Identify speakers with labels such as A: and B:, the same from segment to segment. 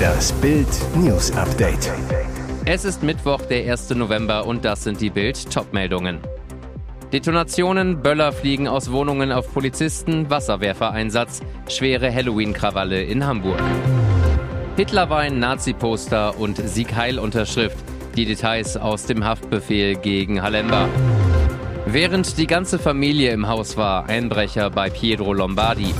A: Das Bild News Update.
B: Es ist Mittwoch, der 1. November und das sind die Bild Topmeldungen. Detonationen, Böller fliegen aus Wohnungen auf Polizisten, Wasserwerfereinsatz, schwere Halloween-Krawalle in Hamburg. Hitlerwein, Nazi-Poster und Sieg-Heil-Unterschrift. Die Details aus dem Haftbefehl gegen Halemba. Während die ganze Familie im Haus war, Einbrecher bei Pietro Lombardi.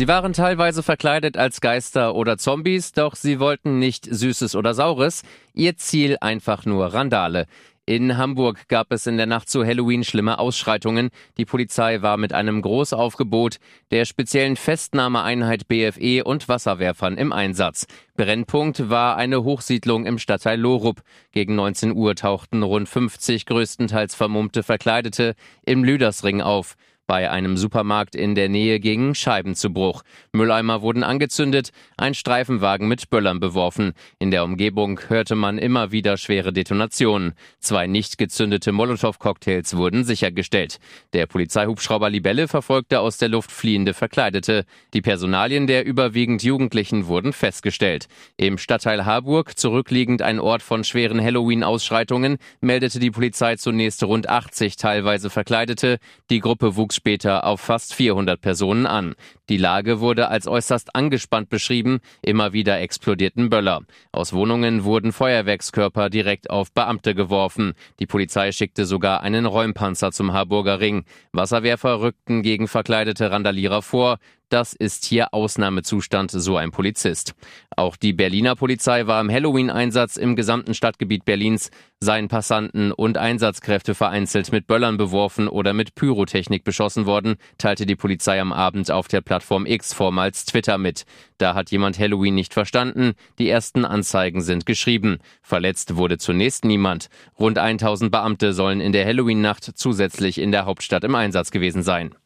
B: Sie waren teilweise verkleidet als Geister oder Zombies, doch sie wollten nicht Süßes oder Saures. Ihr Ziel einfach nur Randale. In Hamburg gab es in der Nacht zu Halloween schlimme Ausschreitungen. Die Polizei war mit einem Großaufgebot der speziellen Festnahmeeinheit BFE und Wasserwerfern im Einsatz. Brennpunkt war eine Hochsiedlung im Stadtteil Lorup. Gegen 19 Uhr tauchten rund 50 größtenteils vermummte Verkleidete im Lüdersring auf. Bei einem Supermarkt in der Nähe ging Scheiben zu Bruch. Mülleimer wurden angezündet, ein Streifenwagen mit Böllern beworfen. In der Umgebung hörte man immer wieder schwere Detonationen. Zwei nicht gezündete Molotow-Cocktails wurden sichergestellt. Der Polizeihubschrauber Libelle verfolgte aus der Luft fliehende Verkleidete. Die Personalien der überwiegend Jugendlichen wurden festgestellt. Im Stadtteil Harburg, zurückliegend ein Ort von schweren Halloween-Ausschreitungen, meldete die Polizei zunächst rund 80 teilweise Verkleidete. Die Gruppe wuchs später auf fast 400 Personen an. Die Lage wurde als äußerst angespannt beschrieben, immer wieder explodierten Böller. Aus Wohnungen wurden Feuerwerkskörper direkt auf Beamte geworfen. Die Polizei schickte sogar einen Räumpanzer zum Harburger Ring. Wasserwerfer rückten gegen verkleidete Randalierer vor. Das ist hier Ausnahmezustand, so ein Polizist. Auch die Berliner Polizei war im Halloween-Einsatz im gesamten Stadtgebiet Berlins, seien Passanten und Einsatzkräfte vereinzelt mit Böllern beworfen oder mit Pyrotechnik beschossen worden, teilte die Polizei am Abend auf der Plattform X, vormals Twitter, mit. Da hat jemand Halloween nicht verstanden, die ersten Anzeigen sind geschrieben. Verletzt wurde zunächst niemand. Rund 1000 Beamte sollen in der Halloween-Nacht zusätzlich in der Hauptstadt im Einsatz gewesen sein.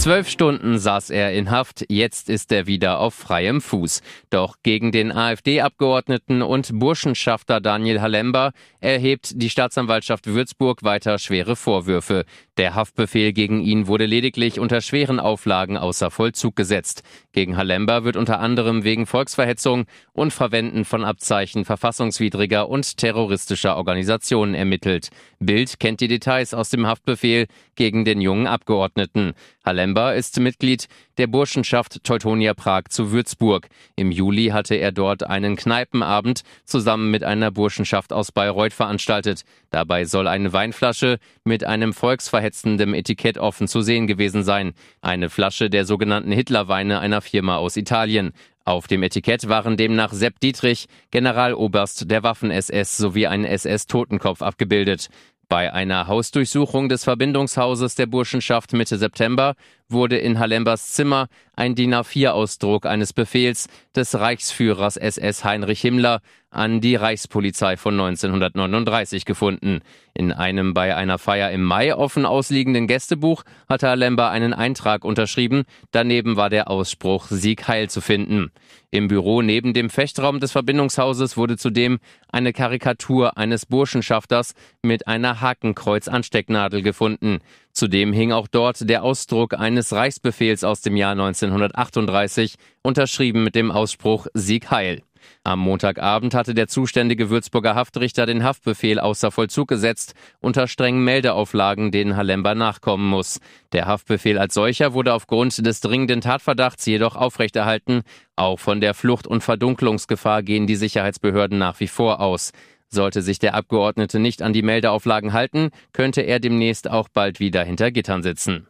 B: Zwölf Stunden saß er in Haft, jetzt ist er wieder auf freiem Fuß. Doch gegen den AfD-Abgeordneten und Burschenschafter Daniel Halember erhebt die Staatsanwaltschaft Würzburg weiter schwere Vorwürfe. Der Haftbefehl gegen ihn wurde lediglich unter schweren Auflagen außer Vollzug gesetzt. Gegen Halember wird unter anderem wegen Volksverhetzung und Verwenden von Abzeichen verfassungswidriger und terroristischer Organisationen ermittelt. Bild kennt die Details aus dem Haftbefehl gegen den jungen Abgeordneten. Halember ist Mitglied der Burschenschaft Teutonia Prag zu Würzburg. Im Juli hatte er dort einen Kneipenabend zusammen mit einer Burschenschaft aus Bayreuth veranstaltet. Dabei soll eine Weinflasche mit einem volksverhetzenden Etikett offen zu sehen gewesen sein. Eine Flasche der sogenannten Hitlerweine einer Firma aus Italien. Auf dem Etikett waren demnach Sepp Dietrich, Generaloberst der Waffen-SS sowie ein SS-Totenkopf abgebildet. Bei einer Hausdurchsuchung des Verbindungshauses der Burschenschaft Mitte September wurde in Halembers Zimmer ein DIN A4-Ausdruck eines Befehls des Reichsführers SS Heinrich Himmler an die Reichspolizei von 1939 gefunden. In einem bei einer Feier im Mai offen ausliegenden Gästebuch hatte Halember einen Eintrag unterschrieben. Daneben war der Ausspruch Sieg Heil zu finden. Im Büro neben dem Fechtraum des Verbindungshauses wurde zudem eine Karikatur eines Burschenschafters mit einer Hakenkreuz-Anstecknadel gefunden. Zudem hing auch dort der Ausdruck eines Reichsbefehls aus dem Jahr 1938, unterschrieben mit dem Ausspruch Sieg Heil. Am Montagabend hatte der zuständige Würzburger Haftrichter den Haftbefehl außer Vollzug gesetzt, unter strengen Meldeauflagen, denen Halember nachkommen muss. Der Haftbefehl als solcher wurde aufgrund des dringenden Tatverdachts jedoch aufrechterhalten. Auch von der Flucht- und Verdunklungsgefahr gehen die Sicherheitsbehörden nach wie vor aus. Sollte sich der Abgeordnete nicht an die Meldeauflagen halten, könnte er demnächst auch bald wieder hinter Gittern sitzen.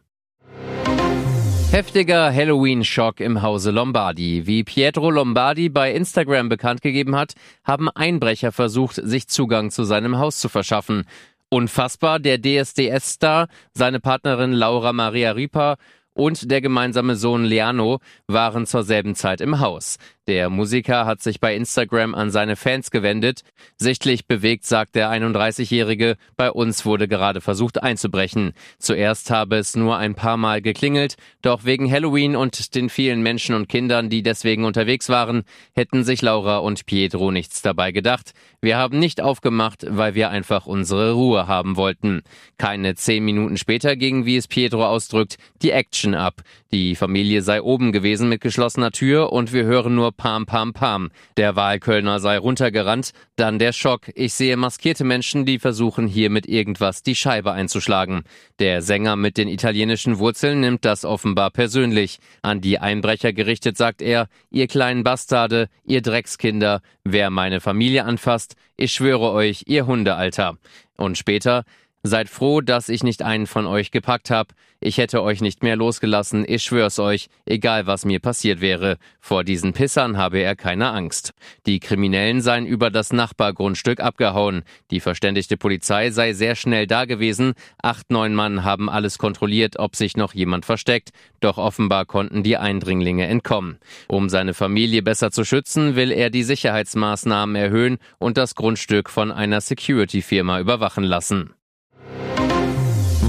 B: Heftiger Halloween-Schock im Hause Lombardi. Wie Pietro Lombardi bei Instagram bekannt gegeben hat, haben Einbrecher versucht, sich Zugang zu seinem Haus zu verschaffen. Unfassbar, der DSDS-Star, seine Partnerin Laura Maria Ripa und der gemeinsame Sohn Leano waren zur selben Zeit im Haus. Der Musiker hat sich bei Instagram an seine Fans gewendet. Sichtlich bewegt sagt der 31-Jährige, bei uns wurde gerade versucht einzubrechen. Zuerst habe es nur ein paar Mal geklingelt, doch wegen Halloween und den vielen Menschen und Kindern, die deswegen unterwegs waren, hätten sich Laura und Pietro nichts dabei gedacht. Wir haben nicht aufgemacht, weil wir einfach unsere Ruhe haben wollten. Keine zehn Minuten später ging, wie es Pietro ausdrückt, die Action ab. Die Familie sei oben gewesen mit geschlossener Tür und wir hören nur Pam Pam Pam. Der Wahlkölner sei runtergerannt, dann der Schock. Ich sehe maskierte Menschen, die versuchen hier mit irgendwas die Scheibe einzuschlagen. Der Sänger mit den italienischen Wurzeln nimmt das offenbar persönlich. An die Einbrecher gerichtet sagt er, ihr kleinen Bastarde, ihr Dreckskinder, wer meine Familie anfasst, ich schwöre euch, ihr Hundealter. Und später, Seid froh, dass ich nicht einen von euch gepackt hab. Ich hätte euch nicht mehr losgelassen, ich schwör's euch, egal was mir passiert wäre. Vor diesen Pissern habe er keine Angst. Die Kriminellen seien über das Nachbargrundstück abgehauen. Die verständigte Polizei sei sehr schnell da gewesen. Acht, neun Mann haben alles kontrolliert, ob sich noch jemand versteckt. Doch offenbar konnten die Eindringlinge entkommen. Um seine Familie besser zu schützen, will er die Sicherheitsmaßnahmen erhöhen und das Grundstück von einer Security-Firma überwachen lassen.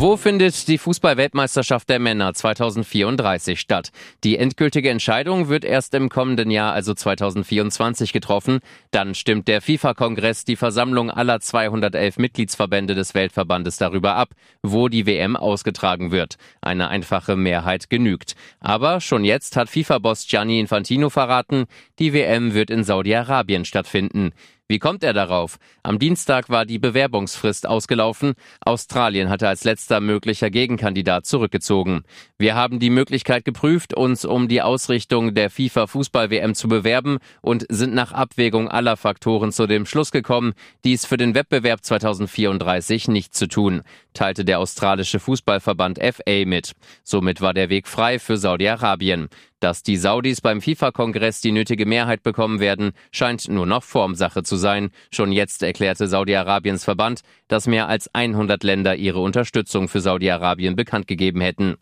B: Wo findet die Fußball-Weltmeisterschaft der Männer 2034 statt? Die endgültige Entscheidung wird erst im kommenden Jahr, also 2024, getroffen. Dann stimmt der FIFA-Kongress, die Versammlung aller 211 Mitgliedsverbände des Weltverbandes darüber ab, wo die WM ausgetragen wird. Eine einfache Mehrheit genügt. Aber schon jetzt hat FIFA-Boss Gianni Infantino verraten, die WM wird in Saudi-Arabien stattfinden. Wie kommt er darauf? Am Dienstag war die Bewerbungsfrist ausgelaufen. Australien hatte als letzter möglicher Gegenkandidat zurückgezogen. Wir haben die Möglichkeit geprüft, uns um die Ausrichtung der FIFA Fußball-WM zu bewerben und sind nach Abwägung aller Faktoren zu dem Schluss gekommen, dies für den Wettbewerb 2034 nicht zu tun, teilte der australische Fußballverband FA mit. Somit war der Weg frei für Saudi-Arabien. Dass die Saudis beim FIFA-Kongress die nötige Mehrheit bekommen werden, scheint nur noch Formsache zu sein. Schon jetzt erklärte Saudi-Arabiens Verband, dass mehr als 100 Länder ihre Unterstützung für Saudi-Arabien bekannt gegeben hätten.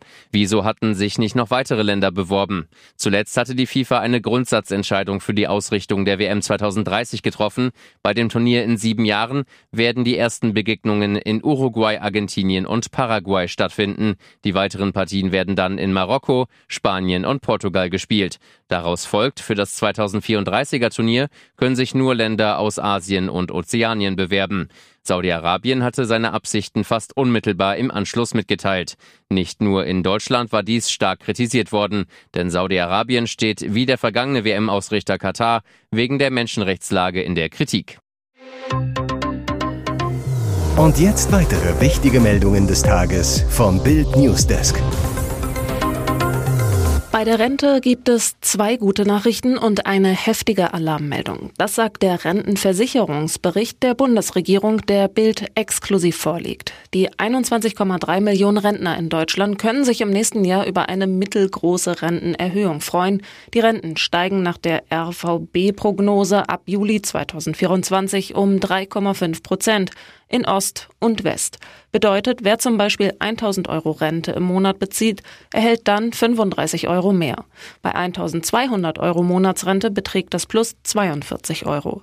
B: Wieso hatten sich nicht noch weitere Länder beworben? Zuletzt hatte die FIFA eine Grundsatzentscheidung für die Ausrichtung der WM 2030 getroffen. Bei dem Turnier in sieben Jahren werden die ersten Begegnungen in Uruguay, Argentinien und Paraguay stattfinden. Die weiteren Partien werden dann in Marokko, Spanien und Portugal gespielt. Daraus folgt, für das 2034er Turnier können sich nur Länder aus Asien und Ozeanien bewerben. Saudi-Arabien hatte seine Absichten fast unmittelbar im Anschluss mitgeteilt. Nicht nur in Deutschland war dies stark kritisiert worden, denn Saudi-Arabien steht wie der vergangene WM-Ausrichter Katar wegen der Menschenrechtslage in der Kritik.
A: Und jetzt weitere wichtige Meldungen des Tages vom Bild Newsdesk.
C: Bei der Rente gibt es zwei gute Nachrichten und eine heftige Alarmmeldung. Das sagt der Rentenversicherungsbericht der Bundesregierung, der Bild exklusiv vorliegt. Die 21,3 Millionen Rentner in Deutschland können sich im nächsten Jahr über eine mittelgroße Rentenerhöhung freuen. Die Renten steigen nach der RVB-Prognose ab Juli 2024 um 3,5 Prozent in Ost und West. Bedeutet, wer zum Beispiel 1000 Euro Rente im Monat bezieht, erhält dann 35 Euro mehr. Bei 1200 Euro Monatsrente beträgt das Plus 42 Euro.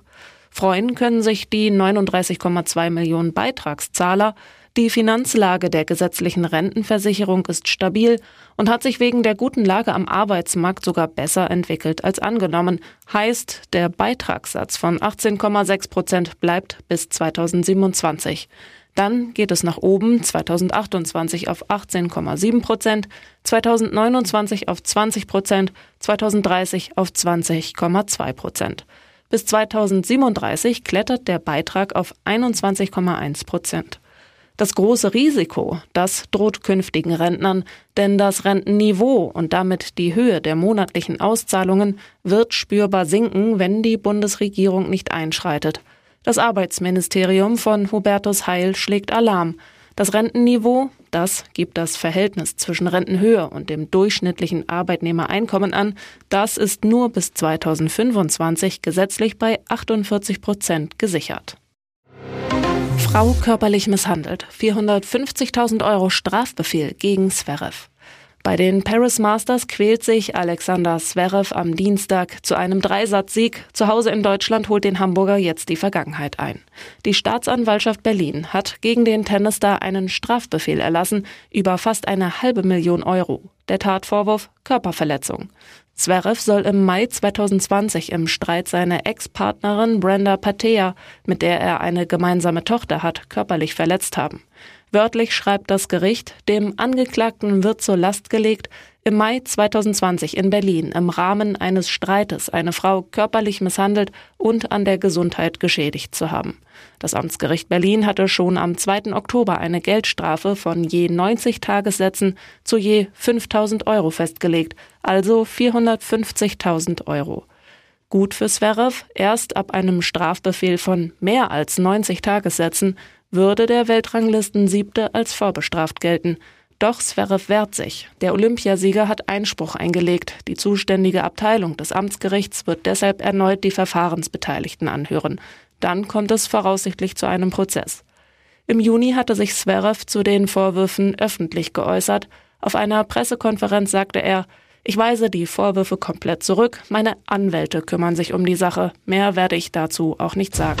C: Freuen können sich die 39,2 Millionen Beitragszahler. Die Finanzlage der gesetzlichen Rentenversicherung ist stabil und hat sich wegen der guten Lage am Arbeitsmarkt sogar besser entwickelt als angenommen. Heißt, der Beitragssatz von 18,6 Prozent bleibt bis 2027. Dann geht es nach oben 2028 auf 18,7 Prozent, 2029 auf 20 Prozent, 2030 auf 20,2 Prozent. Bis 2037 klettert der Beitrag auf 21,1 Prozent. Das große Risiko, das droht künftigen Rentnern, denn das Rentenniveau und damit die Höhe der monatlichen Auszahlungen wird spürbar sinken, wenn die Bundesregierung nicht einschreitet. Das Arbeitsministerium von Hubertus Heil schlägt Alarm. Das Rentenniveau, das gibt das Verhältnis zwischen Rentenhöhe und dem durchschnittlichen Arbeitnehmereinkommen an, das ist nur bis 2025 gesetzlich bei 48 Prozent gesichert. Frau körperlich misshandelt. 450.000 Euro Strafbefehl gegen Zverev. Bei den Paris Masters quält sich Alexander Zverev am Dienstag zu einem Dreisatzsieg. Zu Hause in Deutschland holt den Hamburger jetzt die Vergangenheit ein. Die Staatsanwaltschaft Berlin hat gegen den Tennisstar einen Strafbefehl erlassen über fast eine halbe Million Euro. Der Tatvorwurf Körperverletzung. Zverev soll im Mai 2020 im Streit seine Ex-Partnerin Brenda Patea, mit der er eine gemeinsame Tochter hat, körperlich verletzt haben. Wörtlich schreibt das Gericht, dem Angeklagten wird zur Last gelegt, im Mai 2020 in Berlin im Rahmen eines Streites eine Frau körperlich misshandelt und an der Gesundheit geschädigt zu haben. Das Amtsgericht Berlin hatte schon am 2. Oktober eine Geldstrafe von je 90 Tagessätzen zu je 5000 Euro festgelegt, also 450.000 Euro. Gut für Zverev, erst ab einem Strafbefehl von mehr als 90 Tagessätzen würde der Weltranglisten-Siebte als vorbestraft gelten. Doch Zverev wehrt sich. Der Olympiasieger hat Einspruch eingelegt. Die zuständige Abteilung des Amtsgerichts wird deshalb erneut die Verfahrensbeteiligten anhören. Dann kommt es voraussichtlich zu einem Prozess. Im Juni hatte sich Zverev zu den Vorwürfen öffentlich geäußert. Auf einer Pressekonferenz sagte er, ich weise die Vorwürfe komplett zurück. Meine Anwälte kümmern sich um die Sache. Mehr werde ich dazu auch nicht sagen.